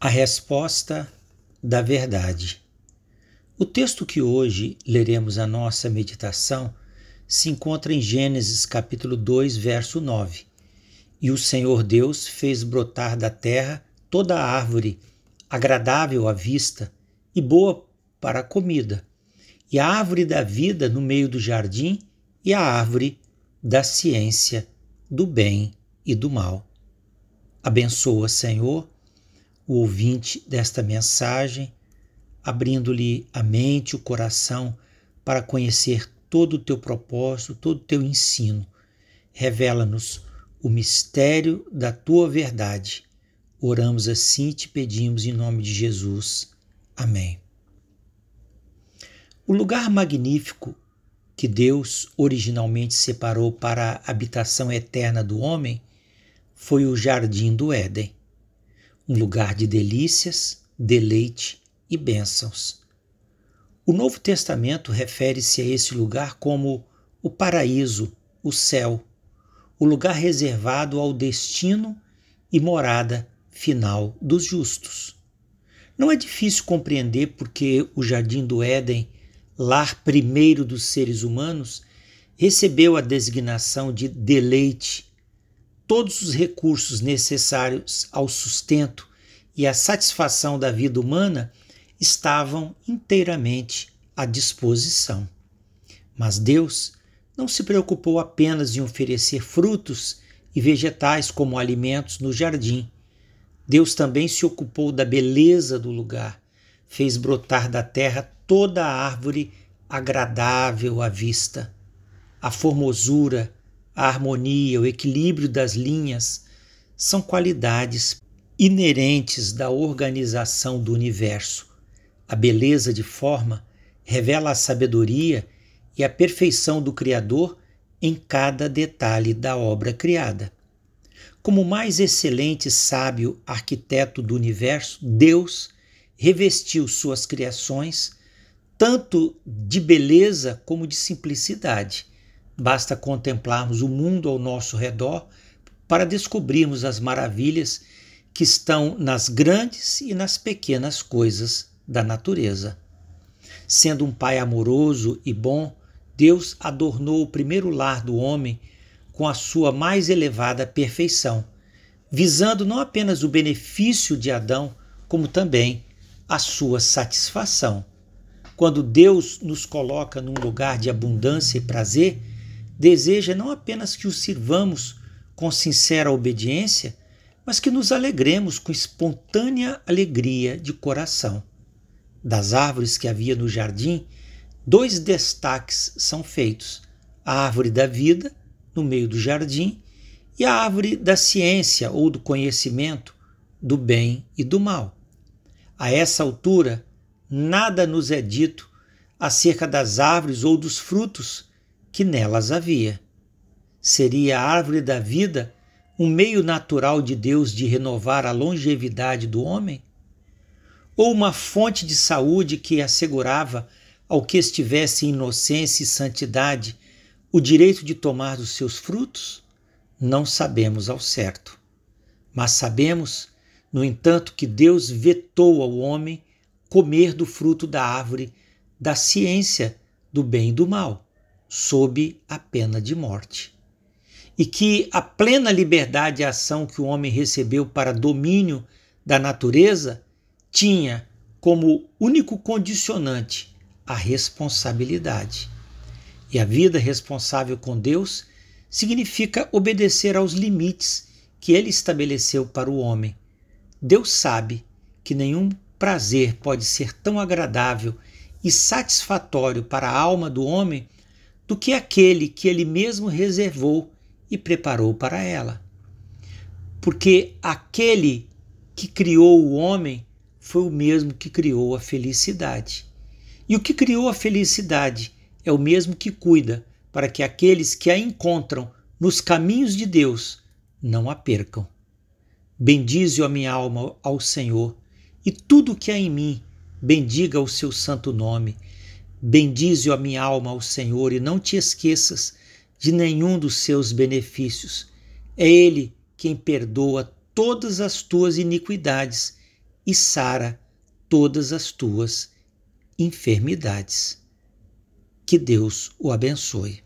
A resposta da verdade. O texto que hoje leremos a nossa meditação se encontra em Gênesis capítulo 2, verso 9. E o Senhor Deus fez brotar da terra toda árvore agradável à vista e boa para a comida, e a árvore da vida no meio do jardim e a árvore da ciência do bem e do mal. Abençoa, Senhor, o ouvinte desta mensagem, abrindo-lhe a mente, o coração, para conhecer todo o teu propósito, todo o teu ensino. Revela-nos o mistério da tua verdade. Oramos assim e te pedimos em nome de Jesus. Amém. O lugar magnífico que Deus originalmente separou para a habitação eterna do homem foi o Jardim do Éden um lugar de delícias, deleite e bênçãos. O Novo Testamento refere-se a esse lugar como o paraíso, o céu, o lugar reservado ao destino e morada final dos justos. Não é difícil compreender porque o Jardim do Éden, lar primeiro dos seres humanos, recebeu a designação de deleite todos os recursos necessários ao sustento e à satisfação da vida humana estavam inteiramente à disposição. Mas Deus não se preocupou apenas em oferecer frutos e vegetais como alimentos no jardim. Deus também se ocupou da beleza do lugar, fez brotar da terra toda a árvore agradável à vista. A formosura, a harmonia, o equilíbrio das linhas são qualidades inerentes da organização do universo. A beleza de forma revela a sabedoria e a perfeição do Criador em cada detalhe da obra criada. Como o mais excelente sábio arquiteto do universo, Deus revestiu suas criações tanto de beleza como de simplicidade Basta contemplarmos o mundo ao nosso redor para descobrirmos as maravilhas que estão nas grandes e nas pequenas coisas da natureza. Sendo um Pai amoroso e bom, Deus adornou o primeiro lar do homem com a sua mais elevada perfeição, visando não apenas o benefício de Adão, como também a sua satisfação. Quando Deus nos coloca num lugar de abundância e prazer, deseja não apenas que o sirvamos com sincera obediência, mas que nos alegremos com espontânea alegria de coração. Das árvores que havia no jardim, dois destaques são feitos: a árvore da vida, no meio do jardim, e a árvore da ciência ou do conhecimento, do bem e do mal. A essa altura, nada nos é dito acerca das árvores ou dos frutos que nelas havia. Seria a árvore da vida um meio natural de Deus de renovar a longevidade do homem? Ou uma fonte de saúde que assegurava ao que estivesse em inocência e santidade o direito de tomar dos seus frutos? Não sabemos ao certo. Mas sabemos, no entanto, que Deus vetou ao homem comer do fruto da árvore da ciência do bem e do mal sob a pena de morte. E que a plena liberdade de ação que o homem recebeu para domínio da natureza tinha como único condicionante a responsabilidade. E a vida responsável com Deus significa obedecer aos limites que ele estabeleceu para o homem. Deus sabe que nenhum prazer pode ser tão agradável e satisfatório para a alma do homem do que aquele que ele mesmo reservou e preparou para ela. Porque aquele que criou o homem foi o mesmo que criou a felicidade. E o que criou a felicidade é o mesmo que cuida para que aqueles que a encontram nos caminhos de Deus não a percam. Bendize a minha alma ao Senhor, e tudo que há em mim, bendiga o seu santo nome Bendize a minha alma ao Senhor e não te esqueças de nenhum dos seus benefícios. É Ele quem perdoa todas as tuas iniquidades e sara todas as tuas enfermidades. Que Deus o abençoe.